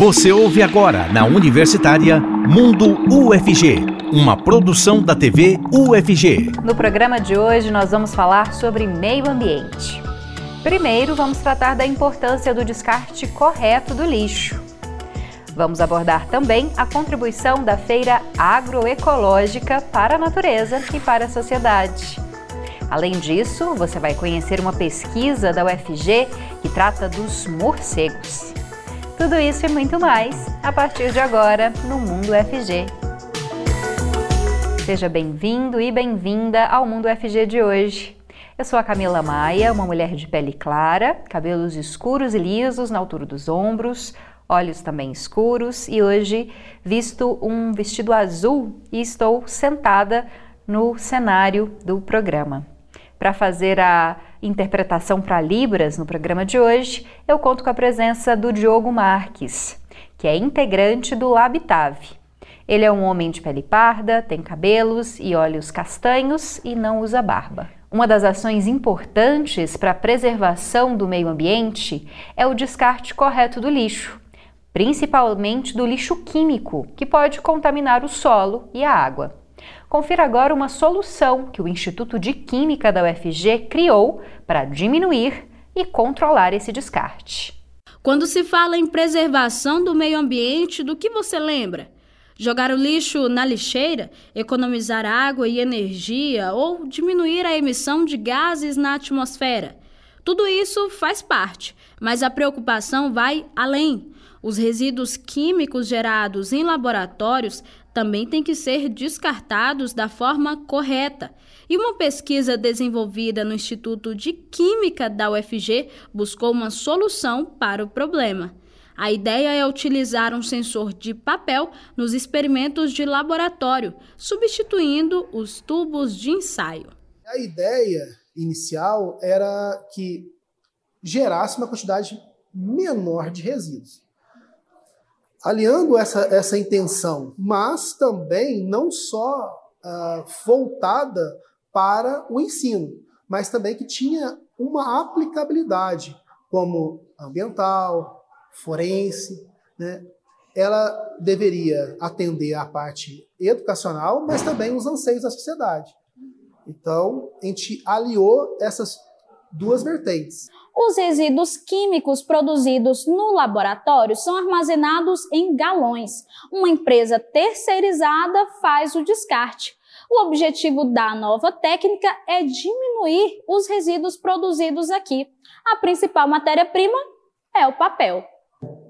Você ouve agora na Universitária Mundo UFG, uma produção da TV UFG. No programa de hoje nós vamos falar sobre meio ambiente. Primeiro, vamos tratar da importância do descarte correto do lixo. Vamos abordar também a contribuição da feira agroecológica para a natureza e para a sociedade. Além disso, você vai conhecer uma pesquisa da UFG que trata dos morcegos. Tudo isso e muito mais a partir de agora no Mundo FG. Seja bem-vindo e bem-vinda ao Mundo FG de hoje. Eu sou a Camila Maia, uma mulher de pele clara, cabelos escuros e lisos na altura dos ombros, olhos também escuros e hoje visto um vestido azul e estou sentada no cenário do programa. Para fazer a interpretação para Libras no programa de hoje, eu conto com a presença do Diogo Marques, que é integrante do Labitave. Ele é um homem de pele parda, tem cabelos e olhos castanhos e não usa barba. Uma das ações importantes para a preservação do meio ambiente é o descarte correto do lixo, principalmente do lixo químico, que pode contaminar o solo e a água. Confira agora uma solução que o Instituto de Química da UFG criou para diminuir e controlar esse descarte. Quando se fala em preservação do meio ambiente, do que você lembra? Jogar o lixo na lixeira, economizar água e energia ou diminuir a emissão de gases na atmosfera. Tudo isso faz parte, mas a preocupação vai além. Os resíduos químicos gerados em laboratórios também têm que ser descartados da forma correta. E uma pesquisa desenvolvida no Instituto de Química da UFG buscou uma solução para o problema. A ideia é utilizar um sensor de papel nos experimentos de laboratório, substituindo os tubos de ensaio. A ideia inicial era que gerasse uma quantidade menor de resíduos aliando essa, essa intenção, mas também não só uh, voltada para o ensino, mas também que tinha uma aplicabilidade como ambiental, forense, né? ela deveria atender a parte educacional, mas também os anseios da sociedade. Então, a gente aliou essas duas vertentes. Os resíduos químicos produzidos no laboratório são armazenados em galões. Uma empresa terceirizada faz o descarte. O objetivo da nova técnica é diminuir os resíduos produzidos aqui. A principal matéria-prima é o papel.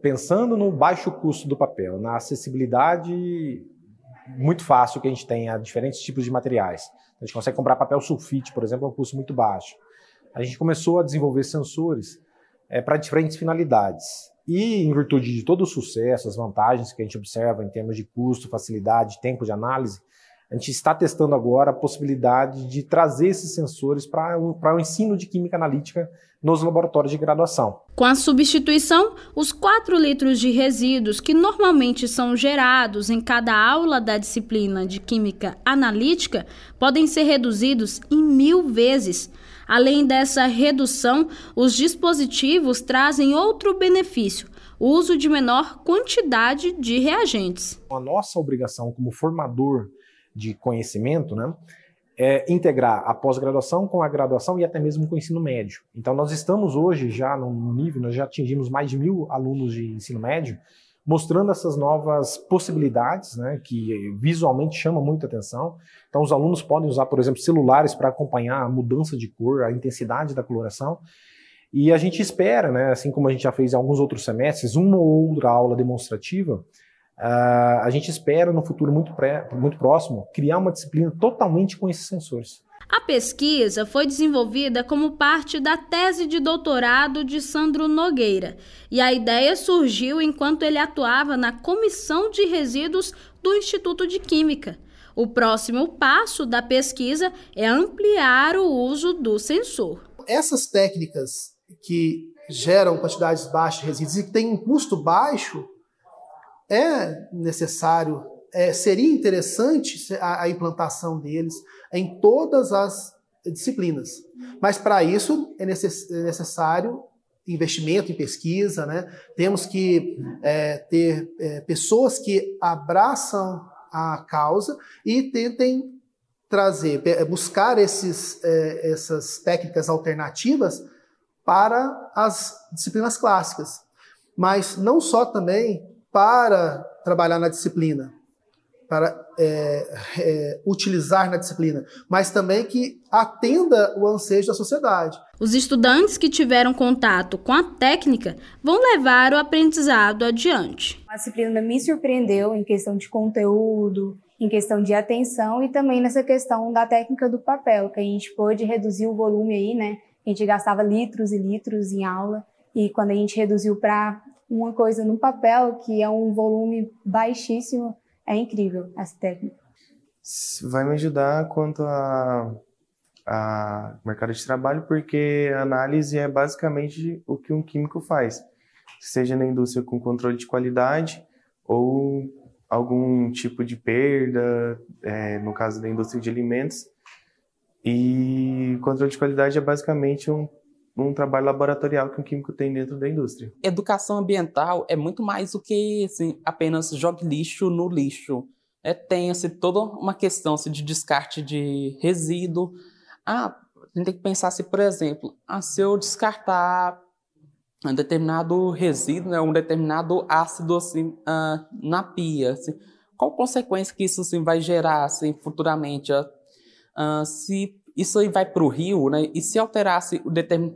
Pensando no baixo custo do papel, na acessibilidade muito fácil que a gente tem a diferentes tipos de materiais. A gente consegue comprar papel sulfite, por exemplo, a um custo muito baixo a gente começou a desenvolver sensores é, para diferentes finalidades. E em virtude de todo o sucesso, as vantagens que a gente observa em termos de custo, facilidade, tempo de análise, a gente está testando agora a possibilidade de trazer esses sensores para o ensino de química analítica nos laboratórios de graduação. Com a substituição, os 4 litros de resíduos que normalmente são gerados em cada aula da disciplina de química analítica podem ser reduzidos em mil vezes. Além dessa redução, os dispositivos trazem outro benefício: o uso de menor quantidade de reagentes. A nossa obrigação como formador de conhecimento, né, é integrar a pós-graduação com a graduação e até mesmo com o ensino médio. Então, nós estamos hoje já no nível, nós já atingimos mais de mil alunos de ensino médio, mostrando essas novas possibilidades, né, que visualmente chamam muita atenção. Então, os alunos podem usar, por exemplo, celulares para acompanhar a mudança de cor, a intensidade da coloração. E a gente espera, né, assim como a gente já fez em alguns outros semestres, uma ou outra aula demonstrativa, uh, a gente espera no futuro muito, pré, muito próximo criar uma disciplina totalmente com esses sensores. A pesquisa foi desenvolvida como parte da tese de doutorado de Sandro Nogueira e a ideia surgiu enquanto ele atuava na Comissão de Resíduos do Instituto de Química. O próximo passo da pesquisa é ampliar o uso do sensor. Essas técnicas que geram quantidades baixas de resíduos e que têm um custo baixo, é necessário é, seria interessante a, a, implantação deles em todas as disciplinas. Mas para isso é, é necessário investimento em pesquisa, né? temos que é, ter é, pessoas que abraçam a causa e tentem trazer, buscar esses, é, essas técnicas alternativas para as disciplinas clássicas, mas não só também para trabalhar na disciplina, para é, é, utilizar na disciplina, mas também que atenda o anseio da sociedade. Os estudantes que tiveram contato com a técnica vão levar o aprendizado adiante. A disciplina me surpreendeu em questão de conteúdo, em questão de atenção e também nessa questão da técnica do papel, que a gente pôde reduzir o volume aí, né? A gente gastava litros e litros em aula e quando a gente reduziu para uma coisa no papel, que é um volume baixíssimo, é incrível essa técnica. Vai me ajudar quanto a, a mercado de trabalho, porque a análise é basicamente o que um químico faz, seja na indústria com controle de qualidade ou algum tipo de perda, é, no caso da indústria de alimentos. E controle de qualidade é basicamente um um trabalho laboratorial que um químico tem dentro da indústria. Educação ambiental é muito mais do que assim, apenas jogue lixo no lixo. É, tem assim, toda uma questão assim, de descarte de resíduo. Ah, a gente tem que pensar assim, por exemplo, ah, se eu descartar um determinado resíduo, né, um determinado ácido assim, ah, na pia, assim, qual consequência que isso assim, vai gerar assim, futuramente? Ah, se isso aí vai para o rio, né? E se alterasse o,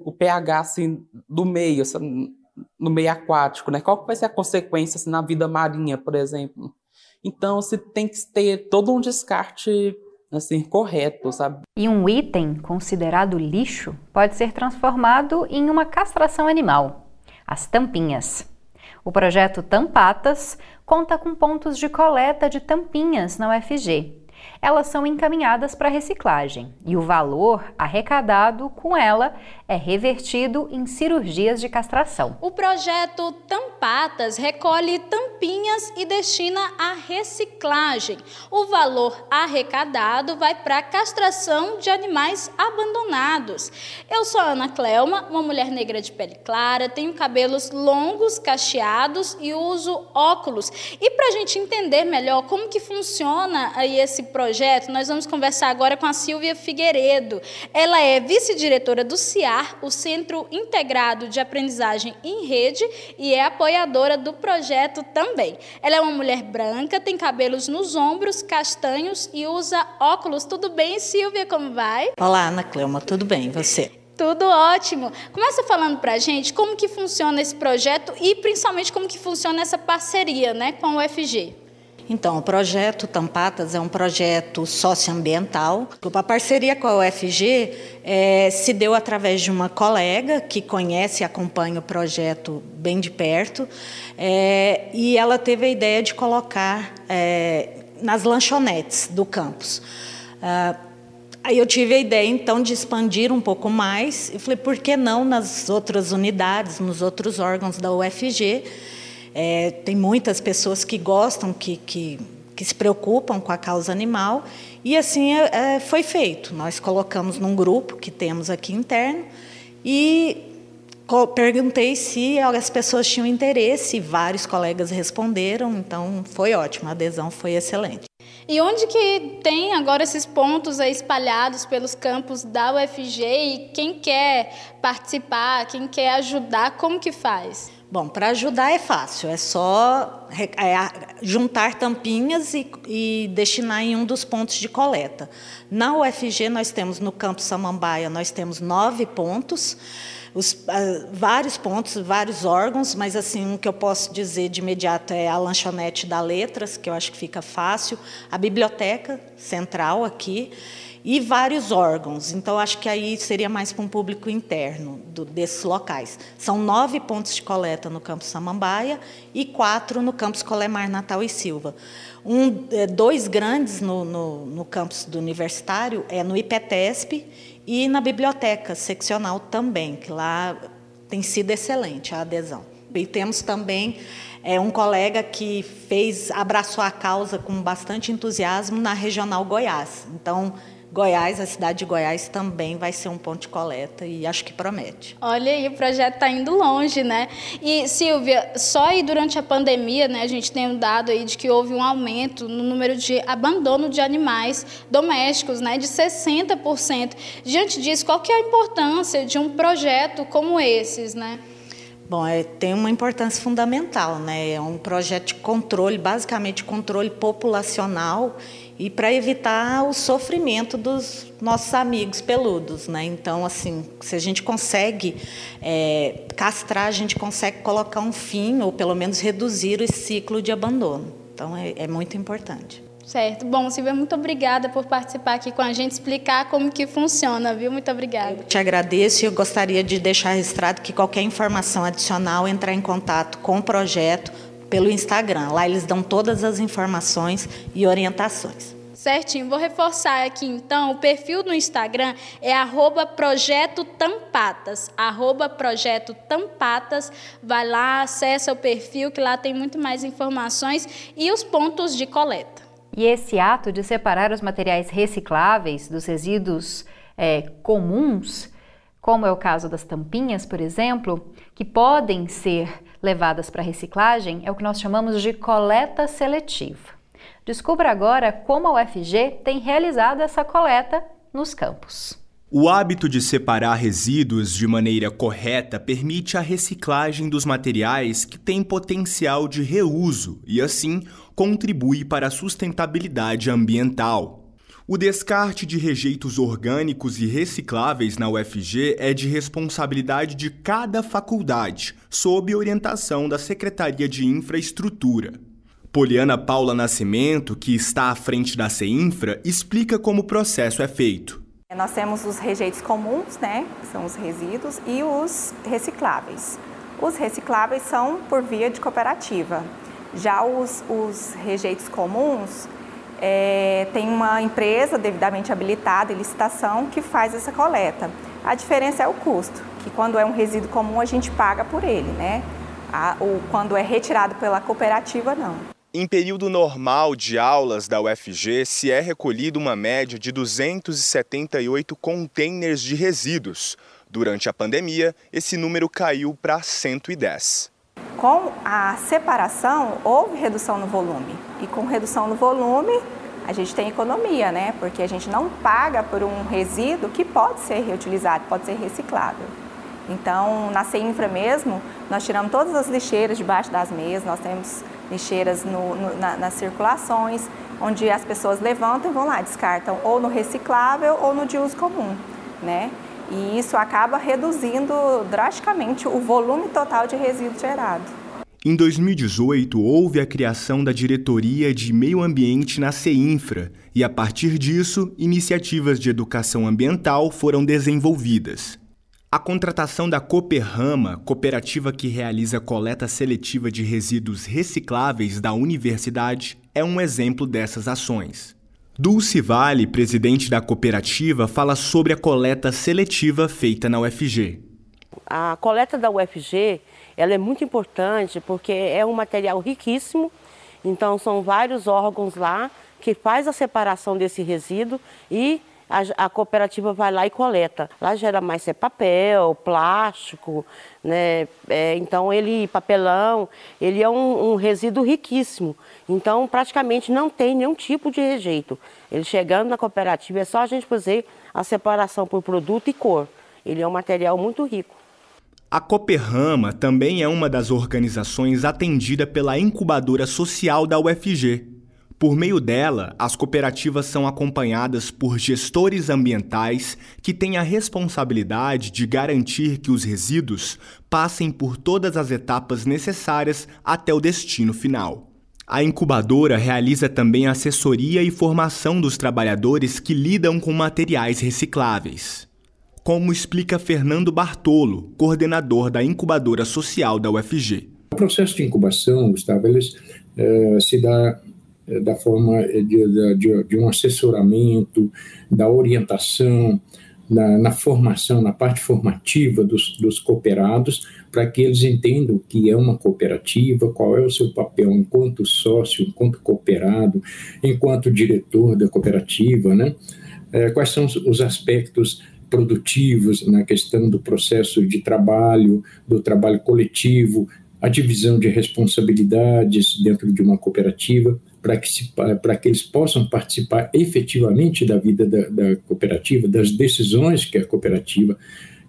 o pH assim, do meio, assim, no meio aquático, né? Qual vai ser a consequência assim, na vida marinha, por exemplo? Então, você tem que ter todo um descarte assim correto, sabe? E um item considerado lixo pode ser transformado em uma castração animal, as tampinhas. O projeto Tampatas conta com pontos de coleta de tampinhas na UFG elas são encaminhadas para reciclagem e o valor arrecadado com ela é revertido em cirurgias de castração. O projeto Tampatas recolhe tampinhas e destina à reciclagem. O valor arrecadado vai para a castração de animais abandonados. Eu sou Ana Clelma, uma mulher negra de pele clara, tenho cabelos longos, cacheados e uso óculos. E para a gente entender melhor como que funciona aí esse projeto, projeto, nós vamos conversar agora com a Silvia Figueiredo. Ela é vice-diretora do CIAR, o Centro Integrado de Aprendizagem em Rede, e é apoiadora do projeto também. Ela é uma mulher branca, tem cabelos nos ombros, castanhos e usa óculos. Tudo bem, Silvia? Como vai? Olá, Ana Cleuma, tudo bem? E você? Tudo ótimo. Começa falando para a gente como que funciona esse projeto e principalmente como que funciona essa parceria né, com o UFG. Então, o projeto Tampatas é um projeto socioambiental. A parceria com a UFG é, se deu através de uma colega que conhece e acompanha o projeto bem de perto, é, e ela teve a ideia de colocar é, nas lanchonetes do campus. Ah, aí eu tive a ideia, então, de expandir um pouco mais, e falei, por que não nas outras unidades, nos outros órgãos da UFG? É, tem muitas pessoas que gostam, que, que, que, se preocupam com a causa animal, e assim é, é foi feito. Nós colocamos num grupo que temos aqui interno e perguntei se as pessoas tinham interesse, e vários colegas responderam, então foi ótimo, a adesão foi excelente. E onde que tem agora esses pontos espalhados pelos campos da UFG e quem quer participar, quem quer ajudar, como que faz? Bom, para ajudar é fácil, é só é, juntar tampinhas e, e, destinar em um dos pontos de coleta. Na UFG, nós temos no Campo Samambaia, nós temos nove pontos, os, uh, vários pontos, vários órgãos, mas assim, um que eu posso dizer de imediato é a lanchonete da Letras, que eu acho que fica fácil, a biblioteca central aqui, e vários órgãos. Então, acho que aí seria mais para um público interno do, desses locais. São nove pontos de coleta no campus Samambaia e quatro no campus Colemar Natal e Silva. Um, é, dois grandes no, no, no campus do Universitário é no IPTESP e na biblioteca seccional também, que lá tem sido excelente a adesão. E temos também é, um colega que fez abraçou a causa com bastante entusiasmo na regional Goiás. Então Goiás, a cidade de Goiás também vai ser um ponto de coleta e acho que promete. Olha aí, o projeto está indo longe, né? E Silvia, só aí durante a pandemia, né, a gente tem um dado aí de que houve um aumento no número de abandono de animais domésticos, né, de 60%. Diante disso, qual que é a importância de um projeto como esses, né? Bom, é, tem uma importância fundamental, né? É um projeto de controle, basicamente controle populacional e para evitar o sofrimento dos nossos amigos peludos, né? Então, assim, se a gente consegue é, castrar, a gente consegue colocar um fim ou pelo menos reduzir esse ciclo de abandono. Então, é, é muito importante. Certo. Bom, Silvia, muito obrigada por participar aqui com a gente, explicar como que funciona, viu? Muito obrigada. Eu te agradeço e eu gostaria de deixar registrado que qualquer informação adicional entrar em contato com o projeto pelo Instagram. Lá eles dão todas as informações e orientações. Certinho, vou reforçar aqui então, o perfil no Instagram é arroba Projeto Tampatas, arroba Projeto Tampatas, vai lá, acessa o perfil que lá tem muito mais informações e os pontos de coleta. E esse ato de separar os materiais recicláveis dos resíduos é, comuns, como é o caso das tampinhas, por exemplo, que podem ser levadas para reciclagem é o que nós chamamos de coleta seletiva. Descubra agora como a UFG tem realizado essa coleta nos campos. O hábito de separar resíduos de maneira correta permite a reciclagem dos materiais que têm potencial de reuso e, assim, contribui para a sustentabilidade ambiental. O descarte de rejeitos orgânicos e recicláveis na UFG é de responsabilidade de cada faculdade, sob orientação da Secretaria de Infraestrutura. Poliana Paula Nascimento, que está à frente da CEINFRA, explica como o processo é feito. Nós temos os rejeitos comuns, né, são os resíduos, e os recicláveis. Os recicláveis são por via de cooperativa. Já os, os rejeitos comuns, é, tem uma empresa devidamente habilitada em licitação que faz essa coleta. A diferença é o custo, que quando é um resíduo comum a gente paga por ele, né? A, ou quando é retirado pela cooperativa, não. Em período normal de aulas da UFG, se é recolhido uma média de 278 containers de resíduos. Durante a pandemia, esse número caiu para 110. Com a separação, houve redução no volume. E com redução no volume, a gente tem economia, né? Porque a gente não paga por um resíduo que pode ser reutilizado, pode ser reciclável. Então, na CEINFRA mesmo, nós tiramos todas as lixeiras debaixo das mesas, nós temos lixeiras no, no, na, nas circulações, onde as pessoas levantam e vão lá, descartam ou no reciclável ou no de uso comum, né? E isso acaba reduzindo drasticamente o volume total de resíduo gerado. Em 2018, houve a criação da Diretoria de Meio Ambiente na CEINFRA e, a partir disso, iniciativas de educação ambiental foram desenvolvidas. A contratação da Cooperrama, cooperativa que realiza coleta seletiva de resíduos recicláveis da universidade, é um exemplo dessas ações. Dulce Vale, presidente da cooperativa, fala sobre a coleta seletiva feita na UFG. A coleta da UFG ela é muito importante porque é um material riquíssimo, então são vários órgãos lá que faz a separação desse resíduo e a, a, cooperativa vai lá e coleta. Lá gera mais é papel, plástico, né? É, então ele, papelão, ele é um, um, resíduo riquíssimo. Então praticamente não tem nenhum tipo de rejeito. Ele chegando na cooperativa é só a gente fazer a separação por produto e cor. Ele é um material muito rico. A Cooperrama também é uma das organizações atendida pela incubadora social da UFG, por meio dela, as cooperativas são acompanhadas por gestores ambientais que têm a responsabilidade de garantir que os resíduos passem por todas as etapas necessárias até o destino final. A incubadora realiza também assessoria e formação dos trabalhadores que lidam com materiais recicláveis. Como explica Fernando Bartolo, coordenador da incubadora social da UFG. O processo de incubação, Gustavo, eles, uh, se dá da forma eh, de, de, de, um assessoramento, da orientação, na, na, formação, na parte formativa dos, dos cooperados, para que eles entendam o que é uma cooperativa, qual é o seu papel enquanto sócio, enquanto cooperado, enquanto diretor da cooperativa, né? é, quais são os aspectos produtivos na questão do processo de trabalho, do trabalho coletivo, a divisão de responsabilidades dentro de uma cooperativa, para que, que eles possam participar efetivamente da vida da, da cooperativa, das decisões que a cooperativa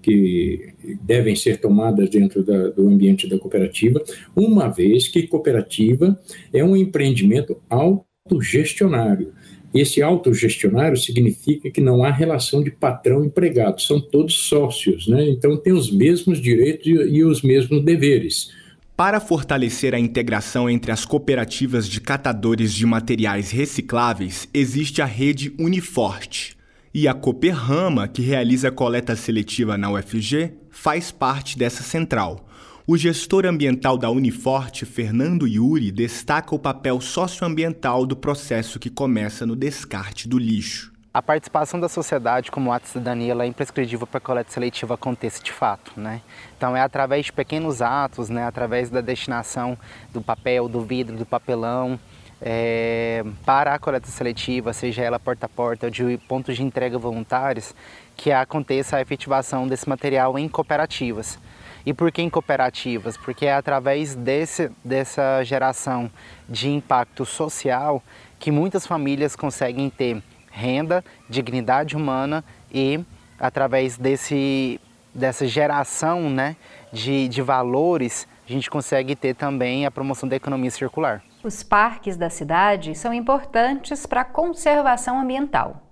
que devem ser tomadas dentro da, do ambiente da cooperativa, uma vez que cooperativa é um empreendimento autogestionário. Esse autogestionário significa que não há relação de patrão-empregado, são todos sócios, né? então tem os mesmos direitos e, e os mesmos deveres. Para fortalecer a integração entre as cooperativas de catadores de materiais recicláveis, existe a rede Uniforte. E a Cooperrama, que realiza coleta seletiva na UFG, faz parte dessa central. O gestor ambiental da Uniforte, Fernando Yuri, destaca o papel socioambiental do processo que começa no descarte do lixo a participação da sociedade como ato de cidadania é imprescritível para que a coleta seletiva aconteça de fato. Né? Então é através de pequenos atos, né, através da destinação do papel, do vidro, do papelão, é, para a coleta seletiva, seja ela porta a porta ou de pontos de entrega voluntários, que aconteça a efetivação desse material em cooperativas. E por que em cooperativas? Porque é através desse, dessa geração de impacto social que muitas famílias conseguem ter renda, dignidade humana e através desse, dessa geração né, de, de valores, a gente consegue ter também a promoção da economia circular. Os parques da cidade são importantes para a conservação ambiental,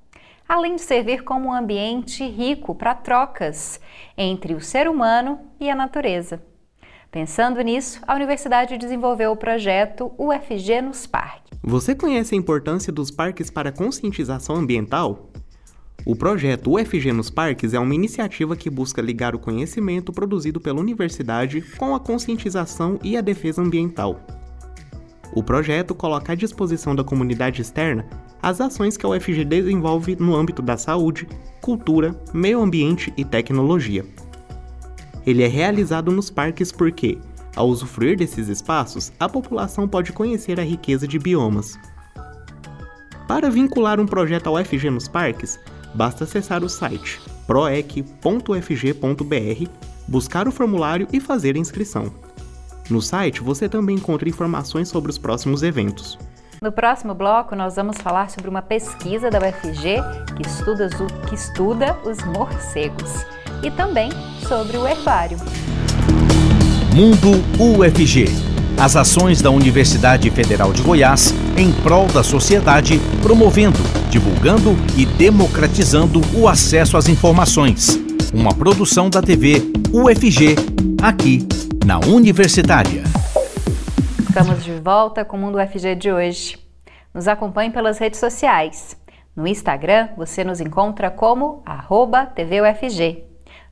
além de servir como um ambiente rico para trocas entre o ser humano e a natureza. Pensando nisso, a universidade desenvolveu o projeto UFG nos Parques. Você conhece a importância dos parques para a conscientização ambiental? O projeto UFG nos Parques é uma iniciativa que busca ligar o conhecimento produzido pela universidade com a conscientização e a defesa ambiental. O projeto coloca à disposição da comunidade externa as ações que a UFG desenvolve no âmbito da saúde, cultura, meio ambiente e tecnologia. Ele é realizado nos parques porque, ao usufruir desses espaços, a população pode conhecer a riqueza de biomas. Para vincular um projeto ao FG nos parques, basta acessar o site proec.fg.br, buscar o formulário e fazer a inscrição. No site você também encontra informações sobre os próximos eventos. No próximo bloco, nós vamos falar sobre uma pesquisa da UFG que estuda, que estuda os morcegos e também sobre o herbário. Mundo UFG. As ações da Universidade Federal de Goiás em prol da sociedade, promovendo, divulgando e democratizando o acesso às informações. Uma produção da TV UFG, aqui na Universitária. Estamos de volta com o Mundo UFG de hoje. Nos acompanhe pelas redes sociais. No Instagram, você nos encontra como TVUFG.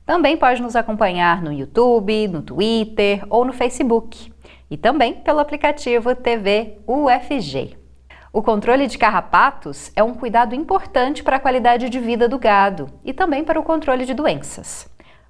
Também pode nos acompanhar no YouTube, no Twitter ou no Facebook. E também pelo aplicativo TV UFG. O controle de carrapatos é um cuidado importante para a qualidade de vida do gado e também para o controle de doenças.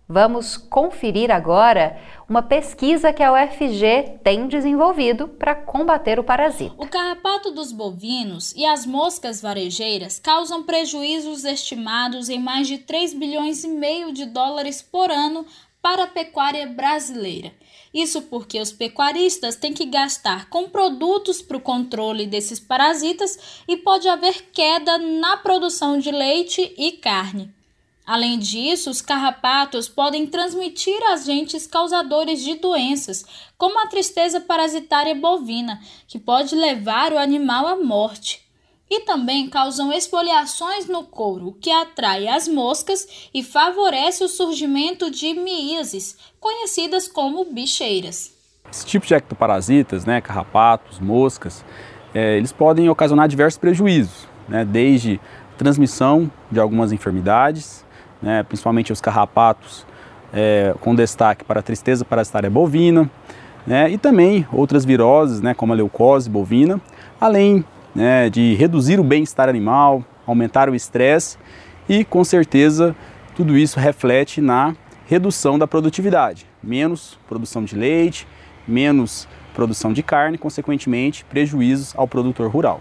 Vamos conferir agora uma pesquisa que a UFG tem desenvolvido para combater o parasita. O carrapato dos bovinos e as moscas varejeiras causam prejuízos estimados em mais de 3 bilhões e meio de dólares por ano para a pecuária brasileira. Isso porque os pecuaristas têm que gastar com produtos para o controle desses parasitas e pode haver queda na produção de leite e carne. Além disso, os carrapatos podem transmitir agentes causadores de doenças, como a tristeza parasitária bovina, que pode levar o animal à morte. E também causam esfoliações no couro, o que atrai as moscas e favorece o surgimento de miíases, conhecidas como bicheiras. Esse tipo de ectoparasitas, né, carrapatos, moscas, é, eles podem ocasionar diversos prejuízos, né, desde transmissão de algumas enfermidades, né, principalmente os carrapatos, é, com destaque para a tristeza parasitária bovina, né, e também outras viroses, né, como a leucose bovina, além né, de reduzir o bem-estar animal, aumentar o estresse e, com certeza, tudo isso reflete na redução da produtividade, menos produção de leite, menos produção de carne, consequentemente, prejuízos ao produtor rural.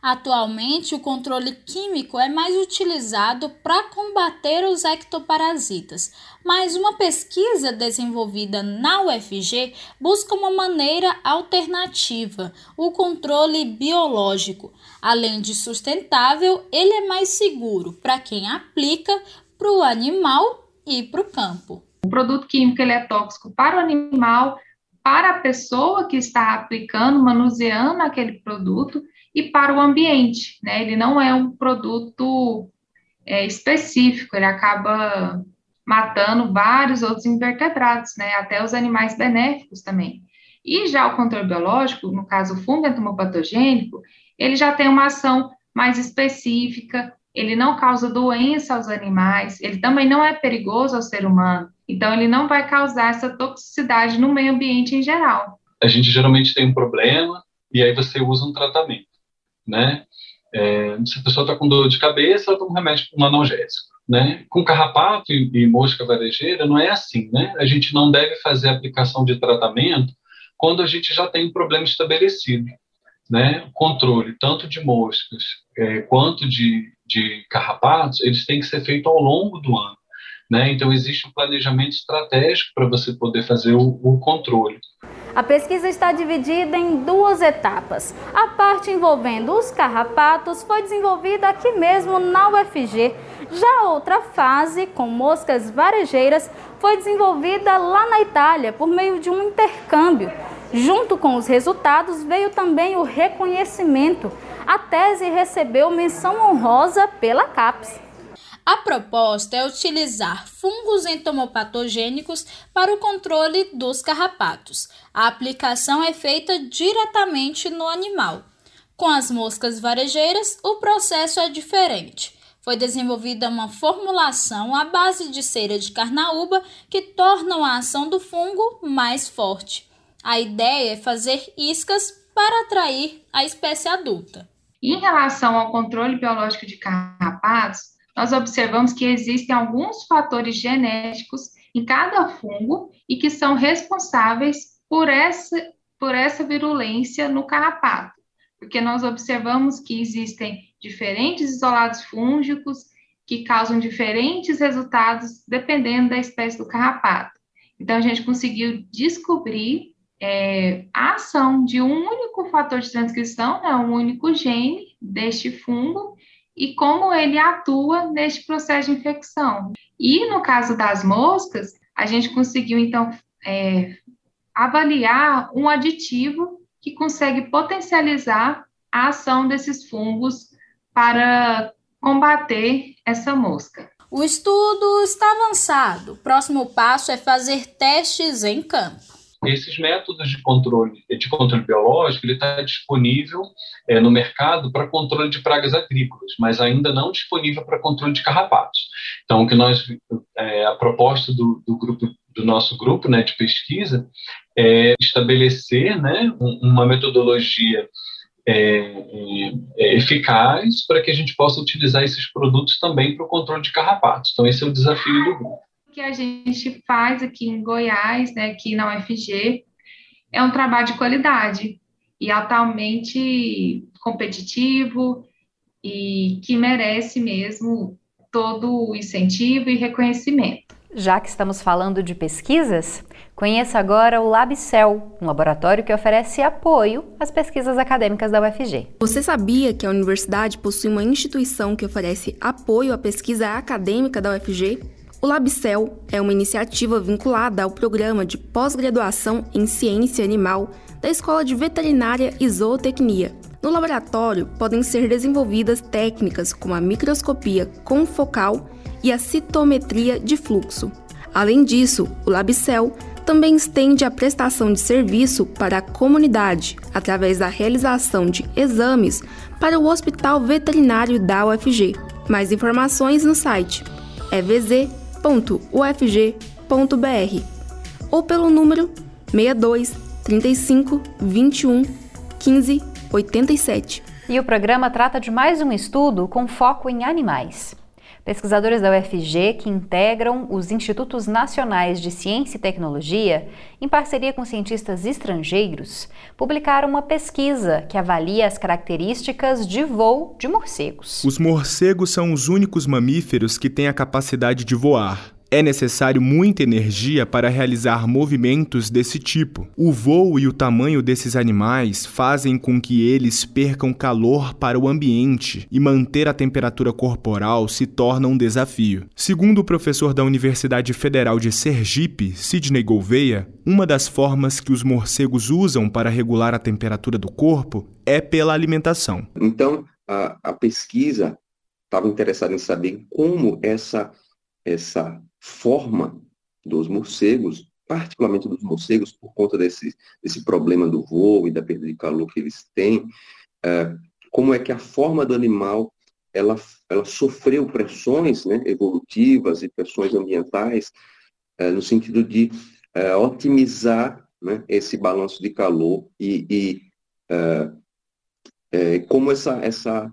Atualmente, o controle químico é mais utilizado para combater os ectoparasitas, mas uma pesquisa desenvolvida na UFG busca uma maneira alternativa, o controle biológico. Além de sustentável, ele é mais seguro para quem aplica para o animal e para o campo. O produto químico ele é tóxico para o animal, para a pessoa que está aplicando, manuseando aquele produto e para o ambiente, né? Ele não é um produto é, específico, ele acaba matando vários outros invertebrados, né? Até os animais benéficos também. E já o controle biológico, no caso o fungo entomopatogênico, ele já tem uma ação mais específica, ele não causa doença aos animais, ele também não é perigoso ao ser humano, então ele não vai causar essa toxicidade no meio ambiente em geral. A gente geralmente tem um problema e aí você usa um tratamento, né? É, se a pessoa está com dor de cabeça, ela toma um remédio um analgésico, né? Com carrapato e, e mosca varejeira não é assim, né? A gente não deve fazer aplicação de tratamento quando a gente já tem um problema estabelecido né, controle tanto de moscas é, quanto de, de carrapatos, eles têm que ser feitos ao longo do ano. Né? Então, existe um planejamento estratégico para você poder fazer o, o controle. A pesquisa está dividida em duas etapas. A parte envolvendo os carrapatos foi desenvolvida aqui mesmo na UFG. Já outra fase, com moscas varejeiras, foi desenvolvida lá na Itália por meio de um intercâmbio. Junto com os resultados veio também o reconhecimento. A tese recebeu menção honrosa pela CAPES. A proposta é utilizar fungos entomopatogênicos para o controle dos carrapatos. A aplicação é feita diretamente no animal. Com as moscas varejeiras, o processo é diferente. Foi desenvolvida uma formulação à base de cera de carnaúba que torna a ação do fungo mais forte. A ideia é fazer iscas para atrair a espécie adulta. Em relação ao controle biológico de carrapatos, nós observamos que existem alguns fatores genéticos em cada fungo e que são responsáveis por essa, por essa virulência no carrapato, porque nós observamos que existem diferentes isolados fúngicos que causam diferentes resultados dependendo da espécie do carrapato. Então, a gente conseguiu descobrir é, a ação de um único fator de transcrição, né, um único gene deste fungo, e como ele atua neste processo de infecção. E no caso das moscas, a gente conseguiu, então, é, avaliar um aditivo que consegue potencializar a ação desses fungos para combater essa mosca. O estudo está avançado. O próximo passo é fazer testes em campo. Esses métodos de controle, de controle biológico, ele está disponível é, no mercado para controle de pragas agrícolas, mas ainda não disponível para controle de carrapatos. Então, que nós, é, a proposta do, do grupo do nosso grupo né, de pesquisa é estabelecer né, uma metodologia é, é, eficaz para que a gente possa utilizar esses produtos também para o controle de carrapatos. Então, esse é o desafio do grupo que a gente faz aqui em Goiás, né, aqui na UFG, é um trabalho de qualidade e altamente competitivo e que merece mesmo todo o incentivo e reconhecimento. Já que estamos falando de pesquisas, conheça agora o LabCell, um laboratório que oferece apoio às pesquisas acadêmicas da UFG. Você sabia que a universidade possui uma instituição que oferece apoio à pesquisa acadêmica da UFG? O LabCell é uma iniciativa vinculada ao programa de pós-graduação em ciência animal da Escola de Veterinária e Zootecnia. No laboratório podem ser desenvolvidas técnicas como a microscopia confocal e a citometria de fluxo. Além disso, o LabCell também estende a prestação de serviço para a comunidade através da realização de exames para o Hospital Veterinário da UFG. Mais informações no site evz www.ufg.br ou pelo número 62 35 21 15 87. E o programa trata de mais um estudo com foco em animais. Pesquisadores da UFG, que integram os Institutos Nacionais de Ciência e Tecnologia, em parceria com cientistas estrangeiros, publicaram uma pesquisa que avalia as características de voo de morcegos. Os morcegos são os únicos mamíferos que têm a capacidade de voar. É necessário muita energia para realizar movimentos desse tipo. O voo e o tamanho desses animais fazem com que eles percam calor para o ambiente e manter a temperatura corporal se torna um desafio. Segundo o professor da Universidade Federal de Sergipe, Sidney Gouveia, uma das formas que os morcegos usam para regular a temperatura do corpo é pela alimentação. Então, a, a pesquisa estava interessada em saber como essa essa forma dos morcegos, particularmente dos morcegos, por conta desse, desse problema do voo e da perda de calor que eles têm, é, como é que a forma do animal ela, ela sofreu pressões né, evolutivas e pressões ambientais é, no sentido de é, otimizar né, esse balanço de calor e, e é, é, como essa, essa,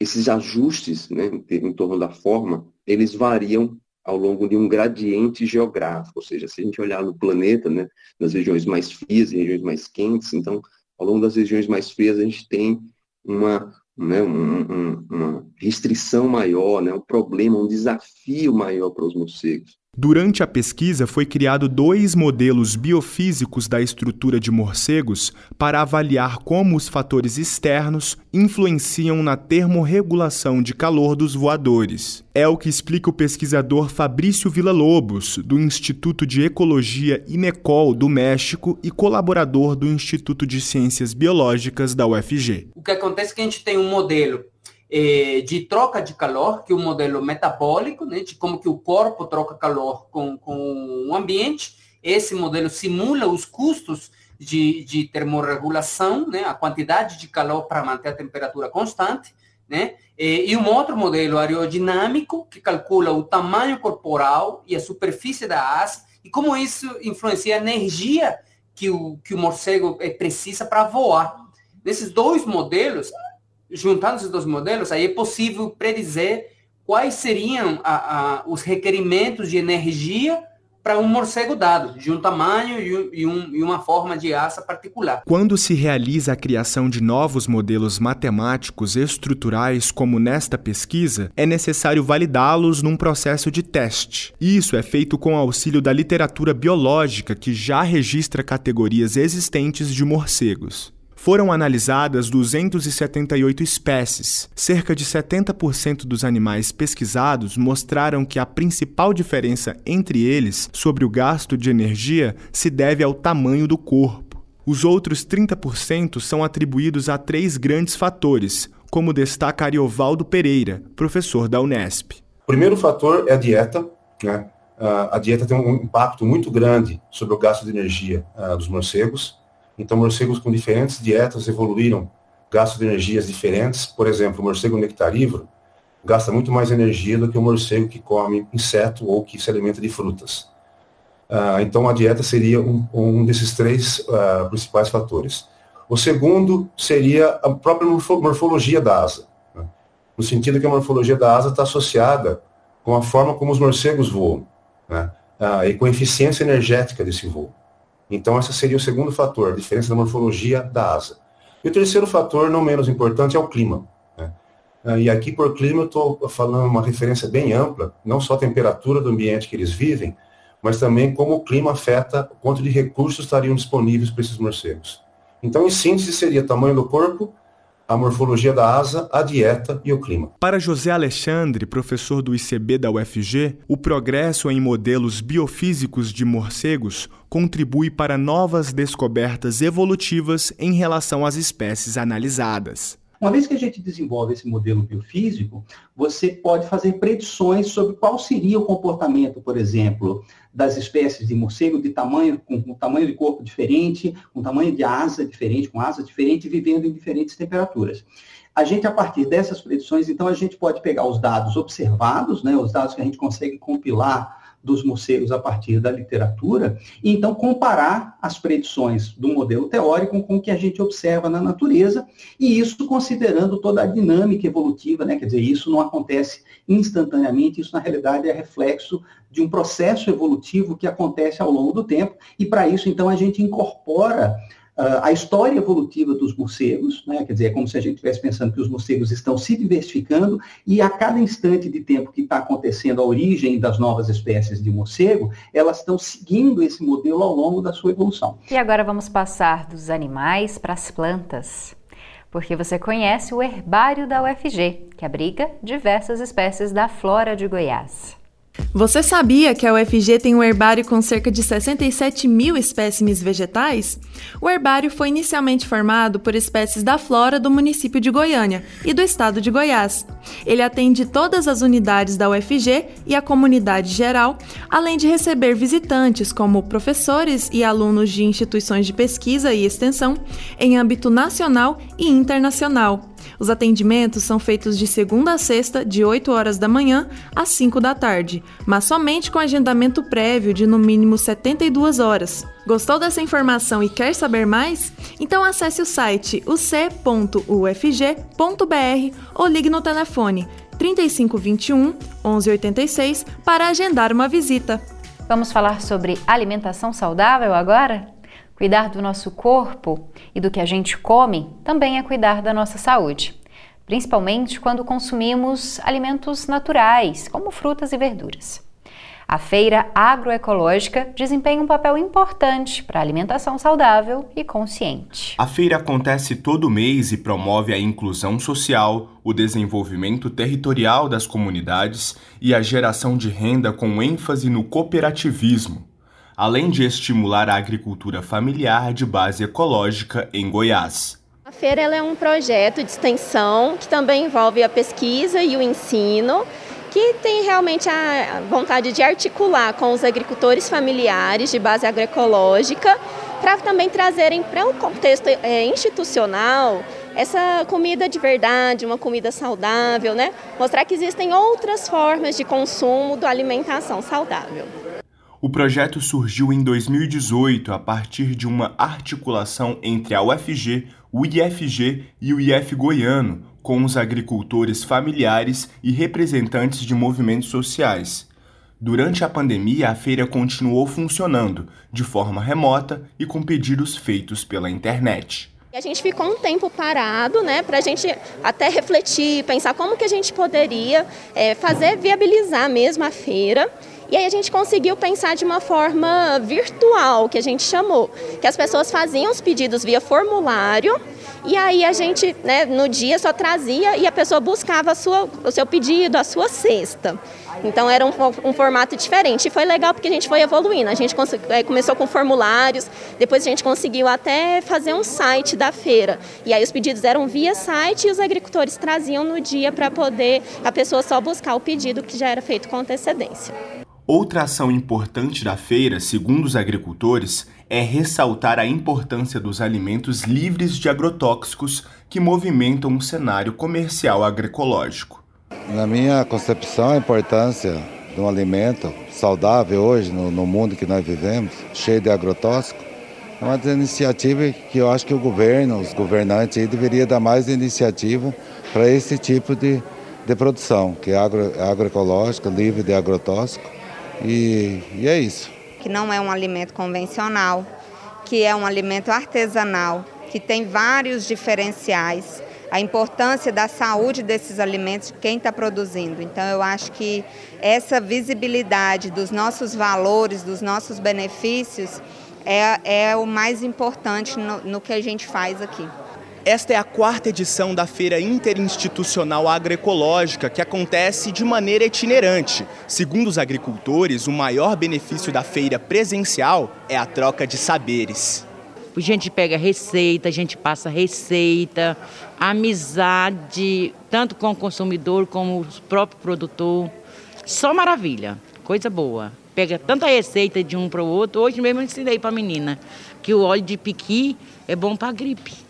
esses ajustes né, em, em torno da forma, eles variam ao longo de um gradiente geográfico, ou seja, se a gente olhar no planeta, né, nas regiões mais frias e regiões mais quentes, então, ao longo das regiões mais frias, a gente tem uma, né, um, um, uma restrição maior, né, um problema, um desafio maior para os morcegos. Durante a pesquisa, foi criado dois modelos biofísicos da estrutura de morcegos para avaliar como os fatores externos influenciam na termorregulação de calor dos voadores. É o que explica o pesquisador Fabrício Villa-Lobos, do Instituto de Ecologia IMECOL do México e colaborador do Instituto de Ciências Biológicas da UFG. O que acontece é que a gente tem um modelo é, de troca de calor, que é o modelo metabólico, né, de como que o corpo troca calor com, com o ambiente. Esse modelo simula os custos de, de termorregulação, né, a quantidade de calor para manter a temperatura constante. Né? E um outro modelo aerodinâmico, que calcula o tamanho corporal e a superfície da asa, e como isso influencia a energia que o, que o morcego eh, precisa para voar. Nesses dois modelos, juntando esses dois modelos, aí é possível predizer quais seriam a, a, os requerimentos de energia para um morcego dado, de um tamanho e, um, e, uma forma de asa particular. Quando se realiza a criação de novos modelos matemáticos estruturais, como nesta pesquisa, é necessário validá-los num processo de teste. Isso é feito com auxílio da literatura biológica, que já registra categorias existentes de morcegos foram analisadas 278 espécies. Cerca de 70% dos animais pesquisados mostraram que a principal diferença entre eles sobre o gasto de energia se deve ao tamanho do corpo. Os outros 30% são atribuídos a três grandes fatores, como destaca Ariovaldo Pereira, professor da Unesp. O primeiro fator é a dieta. Né? A dieta tem um impacto muito grande sobre o gasto de energia uh, dos morcegos. Então, morcegos com diferentes dietas evoluíram, gastam de energias diferentes. Por exemplo, o morcego nectarívoro gasta muito mais energia do que o morcego que come inseto ou que se alimenta de frutas. Uh, então, a dieta seria um, um desses três uh, principais fatores. O segundo seria a própria morfologia da asa, né? no sentido que a morfologia da asa está associada com a forma como os morcegos voam né? uh, e com a eficiência energética desse voo. Então, esse seria o segundo fator, a diferença da morfologia da asa. E o terceiro fator, não menos importante, é o clima. Né? Ah, e aqui, por clima, eu estou falando uma referência bem ampla, não só a temperatura do ambiente que eles vivem, mas também como o clima afeta o quanto de recursos estariam disponíveis para esses morcegos. Então, em síntese, seria tamanho do corpo, a morfologia da asa, a dieta e o clima. Para José Alexandre, professor do ICB da UFG, o progresso em modelos biofísicos de morcegos contribui para novas descobertas evolutivas em relação às espécies analisadas. Uma vez que a gente desenvolve esse modelo biofísico, você pode fazer predições sobre qual seria o comportamento, por exemplo, das espécies de morcego de tamanho, com, com tamanho de corpo diferente, com tamanho de asa diferente, com asa diferente, vivendo em diferentes temperaturas. A gente, a partir dessas predições, então, a gente pode pegar os dados observados, né, os dados que a gente consegue compilar dos morcegos a partir da literatura, e então comparar as predições do modelo teórico com o que a gente observa na natureza, e isso considerando toda a dinâmica evolutiva, né? quer dizer, isso não acontece instantaneamente, isso na realidade é reflexo de um processo evolutivo que acontece ao longo do tempo, e para isso, então, a gente incorpora a história evolutiva dos morcegos, né? quer dizer, é como se a gente estivesse pensando que os morcegos estão se diversificando e a cada instante de tempo que está acontecendo a origem das novas espécies de morcego, elas estão seguindo esse modelo ao longo da sua evolução. E agora vamos passar dos animais para as plantas. Porque você conhece o herbário da UFG, que abriga diversas espécies da flora de Goiás. Você sabia que a UFG tem um herbário com cerca de 67 mil espécimes vegetais? O herbário foi inicialmente formado por espécies da flora do município de Goiânia e do estado de Goiás. Ele atende todas as unidades da UFG e a comunidade geral, além de receber visitantes como professores e alunos de instituições de pesquisa e extensão em âmbito nacional e internacional. Os atendimentos são feitos de segunda a sexta, de 8 horas da manhã às 5 da tarde, mas somente com agendamento prévio de no mínimo 72 horas. Gostou dessa informação e quer saber mais? Então acesse o site uc.ufg.br ou ligue no telefone 3521 1186 para agendar uma visita. Vamos falar sobre alimentação saudável agora? Cuidar do nosso corpo e do que a gente come também é cuidar da nossa saúde, principalmente quando consumimos alimentos naturais, como frutas e verduras. A feira agroecológica desempenha um papel importante para a alimentação saudável e consciente. A feira acontece todo mês e promove a inclusão social, o desenvolvimento territorial das comunidades e a geração de renda com ênfase no cooperativismo além de estimular a agricultura familiar de base ecológica em Goiás. A feira é um projeto de extensão que também envolve a pesquisa e o ensino, que tem realmente a vontade de articular com os agricultores familiares de base agroecológica, para também trazerem para o um contexto é, institucional essa comida de verdade, uma comida saudável, né? Mostrar que existem outras formas de consumo da alimentação saudável. O projeto surgiu em 2018 a partir de uma articulação entre a UFG, o IFG e o IF Goiano, com os agricultores familiares e representantes de movimentos sociais. Durante a pandemia, a feira continuou funcionando de forma remota e com pedidos feitos pela internet. A gente ficou um tempo parado, né, para a gente até refletir, pensar como que a gente poderia é, fazer viabilizar mesmo a feira. E aí a gente conseguiu pensar de uma forma virtual, que a gente chamou, que as pessoas faziam os pedidos via formulário e aí a gente, né, no dia só trazia e a pessoa buscava sua, o seu pedido, a sua cesta. Então era um, um, formato diferente. E foi legal porque a gente foi evoluindo. A gente é, começou com formulários, depois a gente conseguiu até fazer um site da feira. E aí os pedidos eram via site e os agricultores traziam no dia para poder a pessoa só buscar o pedido que já era feito com antecedência. Outra ação importante da feira, segundo os agricultores, é ressaltar a importância dos alimentos livres de agrotóxicos que movimentam um cenário comercial agroecológico. Na minha concepção, a importância de um alimento saudável hoje, no, no mundo que nós vivemos, cheio de agrotóxicos, é uma iniciativa que eu acho que o governo, os governantes aí, deveria dar mais iniciativa para esse tipo de, de produção, que é agro, agroecológica, livre de agrotóxico e, e é isso. Que não é um alimento convencional, que é um alimento artesanal, que tem vários diferenciais, a importância da saúde desses alimentos, de quem está produzindo. Então, eu acho que essa visibilidade dos nossos valores, dos nossos benefícios, é, é o mais importante no, no que a gente faz aqui. Esta é a quarta edição da Feira Interinstitucional Agroecológica, que acontece de maneira itinerante. Segundo os agricultores, o maior benefício da feira presencial é a troca de saberes. A gente pega receita, a gente passa receita, amizade, tanto com o consumidor como o próprio produtor. Só maravilha, coisa boa. Pega tanta receita de um para o outro. Hoje mesmo eu ensinei para a menina que o óleo de piqui é bom para gripe.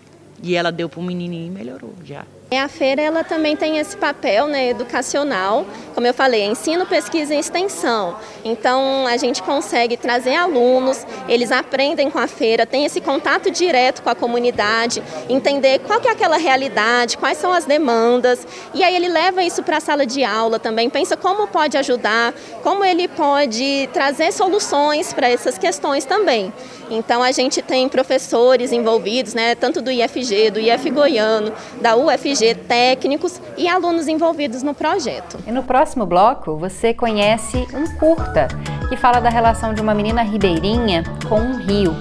E ela deu para o menininho e melhorou já. A feira ela também tem esse papel né, educacional, como eu falei, ensino, pesquisa e extensão. Então a gente consegue trazer alunos, eles aprendem com a feira, tem esse contato direto com a comunidade, entender qual que é aquela realidade, quais são as demandas, e aí ele leva isso para a sala de aula também, pensa como pode ajudar, como ele pode trazer soluções para essas questões também. Então a gente tem professores envolvidos, né, tanto do IFG, do IF Goiano, da UFG, técnicos e alunos envolvidos no projeto. E no próximo bloco você conhece um curta que fala da relação de uma menina ribeirinha com um rio.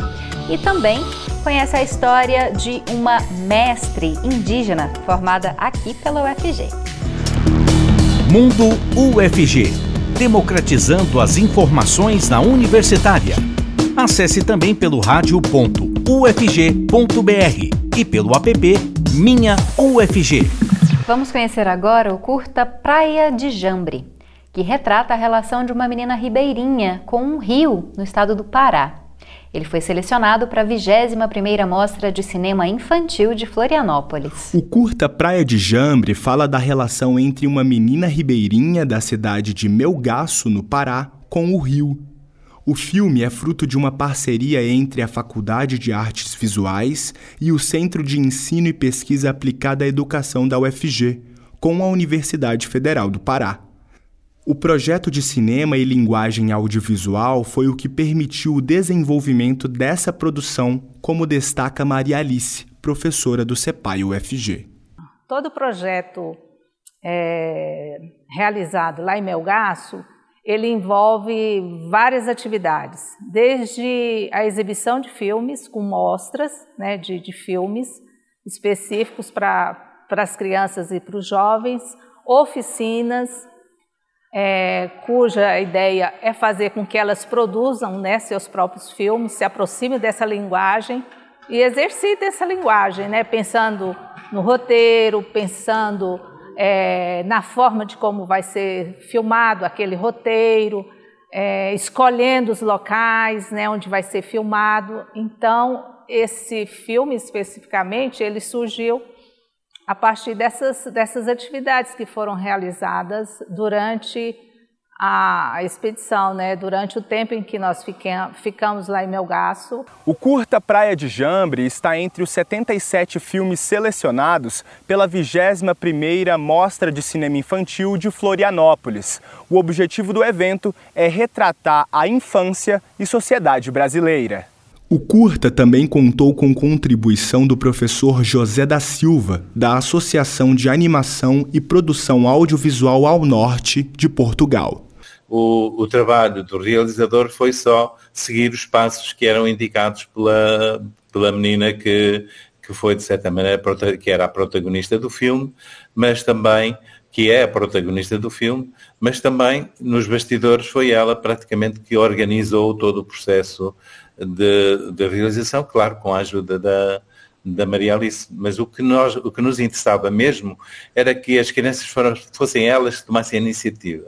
E também conhece a história de uma mestre indígena formada aqui pela UFG. Mundo UFG democratizando as informações na universitária. Acesse também pelo rádio.ufg.br e pelo app Minha UFG. Vamos conhecer agora o curta Praia de Jambre, que retrata a relação de uma menina ribeirinha com um rio no estado do Pará. Ele foi selecionado para a 21ª Mostra de Cinema Infantil de Florianópolis. O curta Praia de Jambre fala da relação entre uma menina ribeirinha da cidade de Melgaço, no Pará, com o rio. O filme é fruto de uma parceria entre a Faculdade de Artes Visuais e o Centro de Ensino e Pesquisa Aplicada à Educação da UFG, com a Universidade Federal do Pará. O projeto de cinema e linguagem audiovisual foi o que permitiu o desenvolvimento dessa produção, como destaca Maria Alice, professora do CEPAI UFG. Todo o projeto é, realizado lá em Melgaço, ele envolve várias atividades, desde a exibição de filmes com mostras né, de, de filmes específicos para as crianças e para os jovens, oficinas, é, cuja ideia é fazer com que elas produzam né, seus próprios filmes, se aproximem dessa linguagem e exercitem essa linguagem, né, pensando no roteiro, pensando é, na forma de como vai ser filmado aquele roteiro, é, escolhendo os locais né, onde vai ser filmado. Então, esse filme especificamente, ele surgiu a partir dessas, dessas atividades que foram realizadas durante a, expedição, né? durante o tempo em que nós ficamos lá em Melgaço. O curta Praia de Jambre está entre os 77 filmes selecionados pela 21ª Mostra de Cinema Infantil de Florianópolis. O objetivo do evento é retratar a infância e sociedade brasileira. O curta também contou com contribuição do professor José da Silva, da Associação de Animação e Produção Audiovisual ao Norte de Portugal. O, o, trabalho do realizador foi só seguir os passos que eram indicados pela, pela menina que, que foi, de certa maneira, que era a protagonista do filme, mas também que é a protagonista do filme, mas também nos bastidores foi ela praticamente que organizou todo o processo de realização, claro, com a ajuda da, da Maria Alice, mas o que, nós, o que nos interessava mesmo era que as crianças foram, fossem elas que tomassem a iniciativa.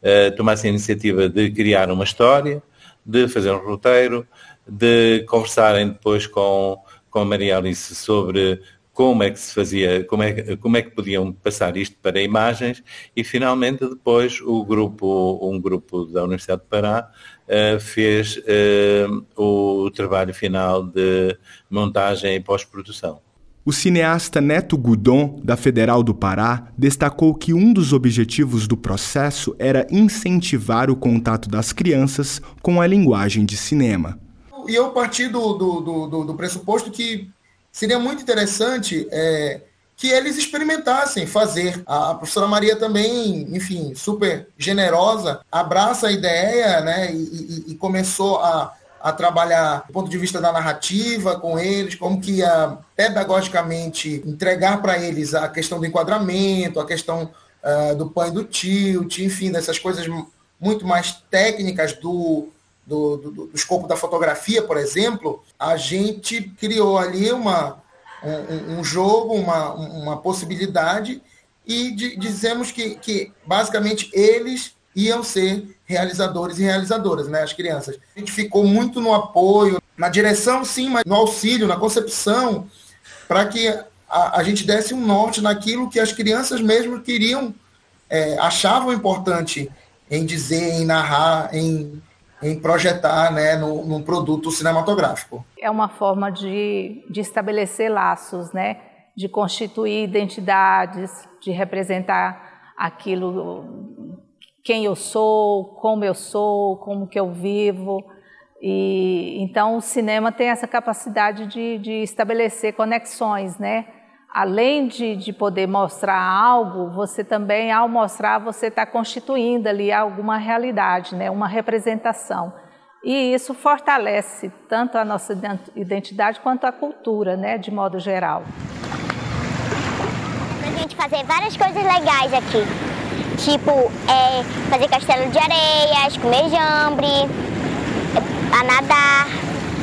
Uh, tomassem a iniciativa de criar uma história, de fazer um roteiro, de conversarem depois com, com a Maria Alice sobre como é que se fazia, como é, como é que podiam passar isto para imagens e finalmente depois o grupo, um grupo da Universidade de Pará uh, fez uh, o trabalho final de montagem e pós-produção. O cineasta Neto Gudon, da Federal do Pará, destacou que um dos objetivos do processo era incentivar o contato das crianças com a linguagem de cinema. E eu parti do, do, do, do pressuposto que seria muito interessante é, que eles experimentassem fazer. A, professora Maria também, enfim, super generosa, abraça a ideia né, e, e, e começou a, a trabalhar do ponto de vista da narrativa com eles, como que ia pedagogicamente entregar para eles a questão do enquadramento, a questão uh, do pan e do tilt, enfim, dessas coisas muito mais técnicas do, do, do, do, escopo da fotografia, por exemplo, a gente criou ali uma, um, um jogo, uma, uma possibilidade, e de, dizemos que, que basicamente eles iam ser realizadores e realizadoras, né, as crianças. A gente ficou muito no apoio, na direção, sim, mas no auxílio, na concepção, para que a, a gente desse um norte naquilo que as crianças mesmo queriam, é, achavam importante em dizer, em narrar, em, em projetar né, no, num produto cinematográfico. É uma forma de, de estabelecer laços, né? de constituir identidades, de representar aquilo, quem eu sou, como eu sou, como que eu vivo. E então o cinema tem essa capacidade de, de estabelecer conexões, né? Além de, de poder mostrar algo, você também, ao mostrar, você está constituindo ali alguma realidade, né? Uma representação. E isso fortalece tanto a nossa identidade quanto a cultura, né? De modo geral fazer várias coisas legais aqui. Tipo, é, fazer castelo de areias, comer jambre, a nadar,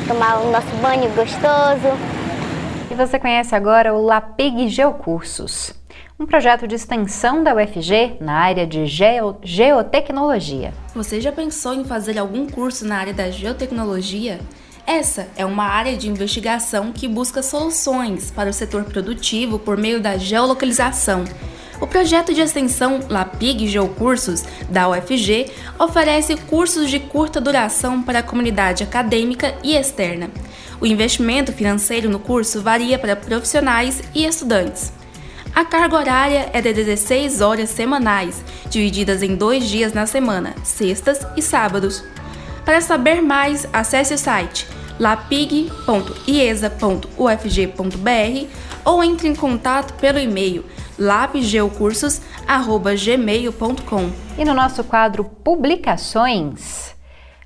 tomar o nosso banho gostoso. Você conhece agora o LAPIG Geocursos, um projeto de extensão da UFG na área de geo geotecnologia. Você já pensou em fazer algum curso na área da geotecnologia? Essa é uma área de investigação que busca soluções para o setor produtivo por meio da geolocalização. O projeto de extensão LAPIG Geocursos da UFG oferece cursos de curta duração para a comunidade acadêmica e externa. O investimento financeiro no curso varia para profissionais e estudantes. A carga horária é de 16 horas semanais, divididas em dois dias na semana, sextas e sábados. Para saber mais, acesse o site lapig.iesa.ufg.br ou entre em contato pelo e-mail lapgeocursos@gmail.com. E no nosso quadro Publicações,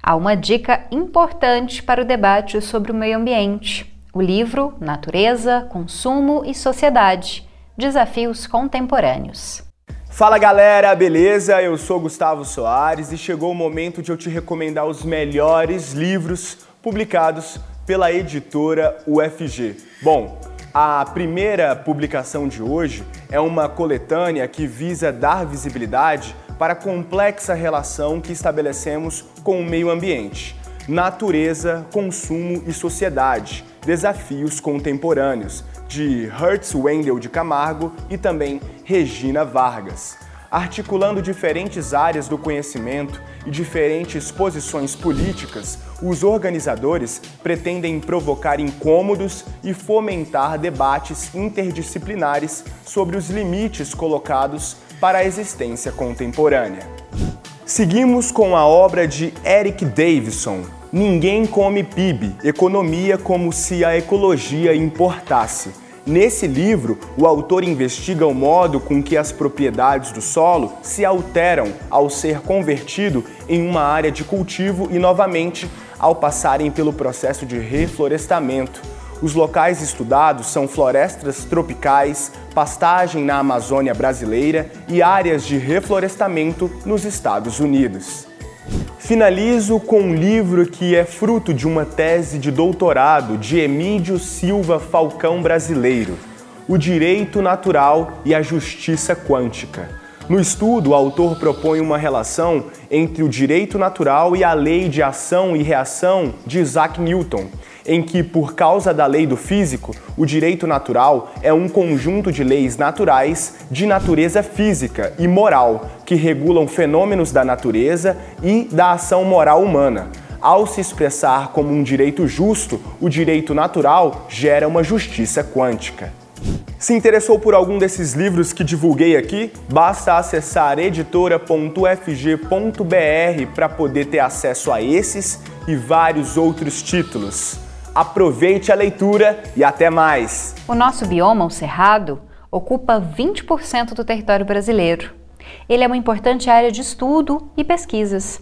há uma dica importante para o debate sobre o meio ambiente. O livro Natureza, Consumo e Sociedade: Desafios Contemporâneos. Fala galera, beleza? Eu sou Gustavo Soares e chegou o momento de eu te recomendar os melhores livros publicados pela editora UFG. Bom, a primeira publicação de hoje é uma coletânea que visa dar visibilidade para a complexa relação que estabelecemos com o meio ambiente. Natureza, consumo e sociedade, desafios contemporâneos, de Hertz Wendel de Camargo e também Regina Vargas articulando diferentes áreas do conhecimento e diferentes posições políticas, os organizadores pretendem provocar incômodos e fomentar debates interdisciplinares sobre os limites colocados para a existência contemporânea. Seguimos com a obra de Eric Davidson, Ninguém Come PIB Economia como se a ecologia importasse Nesse livro, o autor investiga o modo com que as propriedades do solo se alteram ao ser convertido em uma área de cultivo e, novamente, ao passarem pelo processo de reflorestamento. Os locais estudados são florestas tropicais, pastagem na Amazônia brasileira e áreas de reflorestamento nos Estados Unidos. Finalizo com um livro que é fruto de uma tese de doutorado de Emílio Silva Falcão Brasileiro, O Direito Natural e a Justiça Quântica. No estudo, o autor propõe uma relação entre o direito natural e a lei de ação e reação de Isaac Newton, em que, por causa da lei do físico, o direito natural é um conjunto de leis naturais de natureza física e moral que regulam fenômenos da natureza e da ação moral humana. Ao se expressar como um direito justo, o direito natural gera uma justiça quântica. Se interessou por algum desses livros que divulguei aqui? Basta acessar editora.fg.br para poder ter acesso a esses e vários outros títulos. Aproveite a leitura e até mais! O nosso bioma, o Cerrado, ocupa 20% do território brasileiro. Ele é uma importante área de estudo e pesquisas.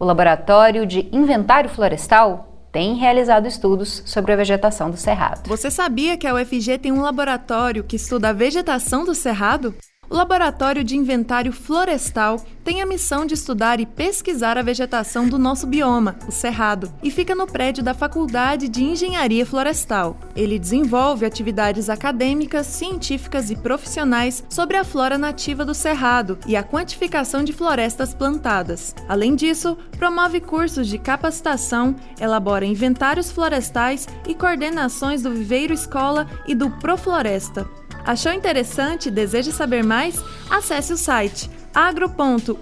O Laboratório de Inventário Florestal tem realizado estudos sobre a vegetação do Cerrado. Você sabia que a UFG tem um laboratório que estuda a vegetação do Cerrado? O Laboratório de Inventário Florestal tem a missão de estudar e pesquisar a vegetação do nosso bioma, o Cerrado, e fica no prédio da Faculdade de Engenharia Florestal. Ele desenvolve atividades acadêmicas, científicas e profissionais sobre a flora nativa do Cerrado e a quantificação de florestas plantadas. Além disso, promove cursos de capacitação, elabora inventários florestais e coordenações do Viveiro Escola e do Profloresta. Achou interessante e deseja saber mais? Acesse o site agro.ufg.br.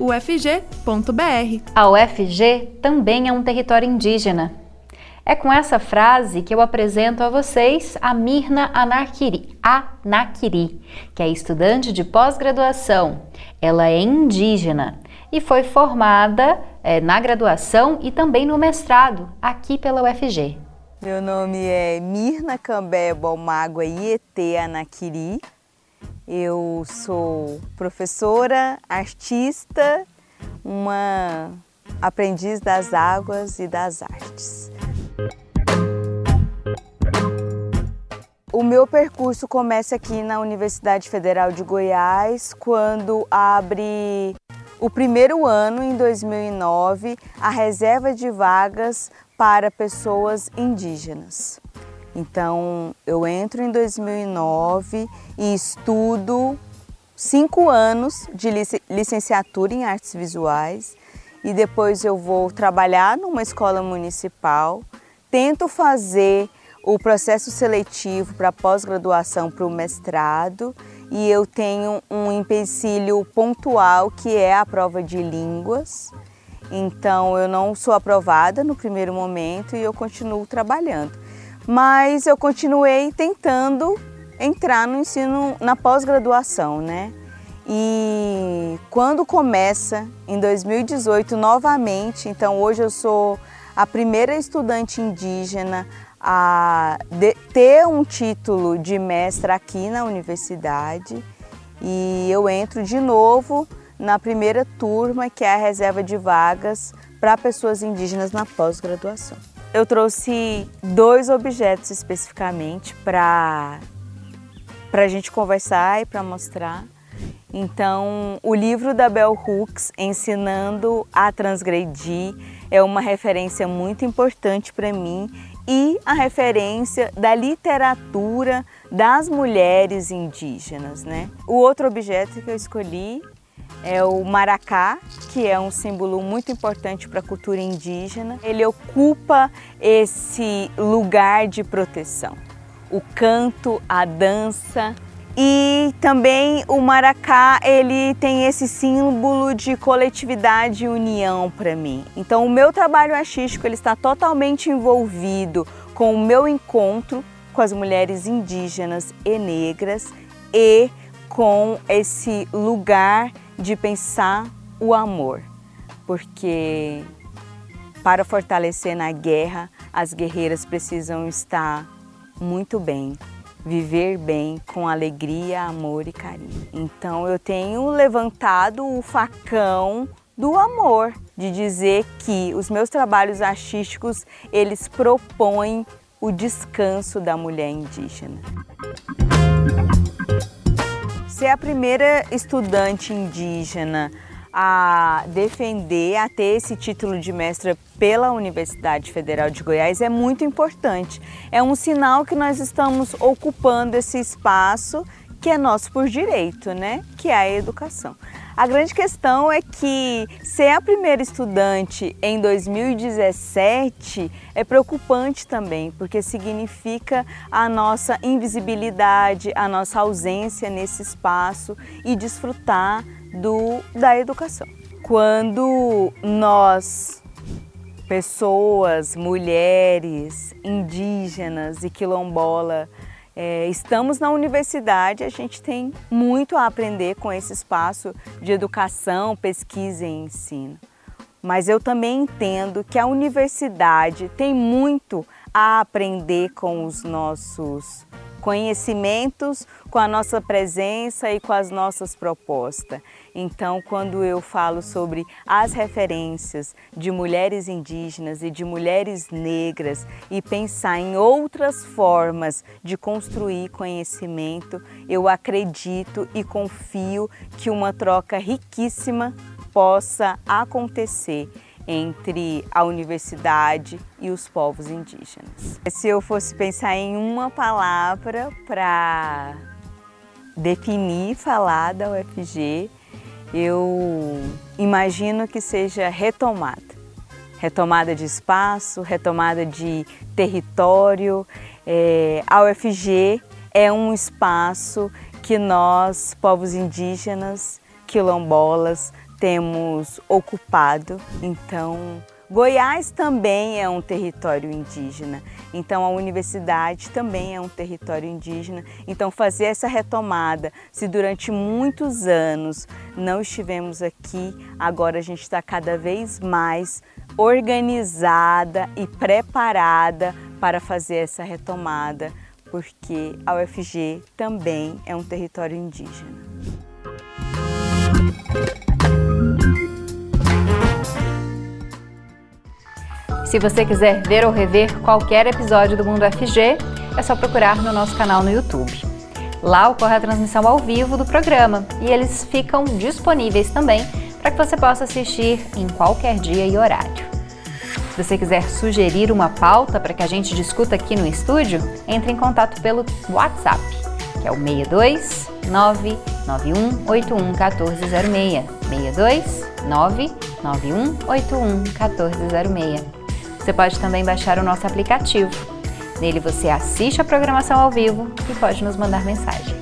A UFG também é um território indígena. É com essa frase que eu apresento a vocês a Mirna Anakiri, Anakiri, que é estudante de pós-graduação. Ela é indígena e foi formada é, na graduação e também no mestrado aqui pela UFG. Meu nome é Mirna Cambé Balmágua Iete Anaquiri. Eu sou professora, artista, uma aprendiz das águas e das artes. O meu percurso começa aqui na Universidade Federal de Goiás, quando abre o primeiro ano, em 2009, a reserva de vagas para pessoas indígenas. Então, eu entro em 2009 e estudo cinco anos de licenciatura em artes visuais e depois eu vou trabalhar numa escola municipal, tento fazer o processo seletivo para pós-graduação para o mestrado e eu tenho um empecilho pontual que é a prova de línguas então eu não sou aprovada no primeiro momento e eu continuo trabalhando. Mas eu continuei tentando entrar no ensino na pós-graduação, né? E quando começa em 2018 novamente, então hoje eu sou a primeira estudante indígena a ter um título de mestra aqui na universidade e eu entro de novo na primeira turma, que é a reserva de vagas para pessoas indígenas na pós-graduação. Eu trouxe dois objetos especificamente para a gente conversar e para mostrar. Então, o livro da Bell Hooks, Ensinando a Transgredir, é uma referência muito importante para mim e a referência da literatura das mulheres indígenas. Né? O outro objeto que eu escolhi é o maracá, que é um símbolo muito importante para a cultura indígena. Ele ocupa esse lugar de proteção. O canto, a dança e também o maracá, ele tem esse símbolo de coletividade e união para mim. Então o meu trabalho artístico ele está totalmente envolvido com o meu encontro com as mulheres indígenas e negras e com esse lugar de pensar o amor, porque para fortalecer na guerra, as guerreiras precisam estar muito bem, viver bem com alegria, amor e carinho. Então eu tenho levantado o facão do amor, de dizer que os meus trabalhos artísticos, eles propõem o descanso da mulher indígena ser a primeira estudante indígena a defender, a ter esse título de mestra pela Universidade Federal de Goiás é muito importante. É um sinal que nós estamos ocupando esse espaço que é nosso por direito, né? Que é a educação. A grande questão é que ser a primeira estudante em 2017 é preocupante também, porque significa a nossa invisibilidade, a nossa ausência nesse espaço e desfrutar do, da educação. Quando nós, pessoas, mulheres, indígenas e quilombola, é, estamos na universidade, a gente tem muito a aprender com esse espaço de educação, pesquisa e ensino. Mas eu também entendo que a universidade tem muito a aprender com os nossos conhecimentos com a nossa presença e com as nossas propostas. Então, quando eu falo sobre as referências de mulheres indígenas e de mulheres negras e pensar em outras formas de construir conhecimento, eu acredito e confio que uma troca riquíssima possa acontecer entre a universidade e os povos indígenas. Se eu fosse pensar em uma palavra para definir, falar da UFG, eu imagino que seja retomada. Retomada de espaço, retomada de território. É, a UFG é um espaço que nós, povos indígenas, quilombolas, temos ocupado. Então, Goiás também é um território indígena, então a universidade também é um território indígena. Então, fazer essa retomada, se durante muitos anos não estivemos aqui, agora a gente está cada vez mais organizada e preparada para fazer essa retomada, porque a UFG também é um território indígena. Se você quiser ver ou rever qualquer episódio do Mundo FG, é só procurar no nosso canal no YouTube. Lá ocorre a transmissão ao vivo do programa e eles ficam disponíveis também para que você possa assistir em qualquer dia e horário. Se você quiser sugerir uma pauta para que a gente discuta aqui no estúdio, entre em contato pelo WhatsApp, que é o 62 991 81 1406. 62 991 81 1406. Você pode também baixar o nosso aplicativo. Nele você assiste a programação ao vivo e pode nos mandar mensagem.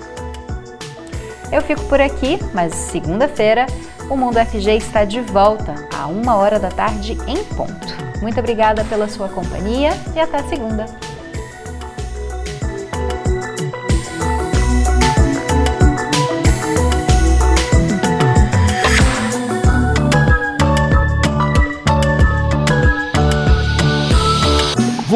Eu fico por aqui, mas segunda-feira o Mundo FG está de volta a uma hora da tarde em ponto. Muito obrigada pela sua companhia e até segunda.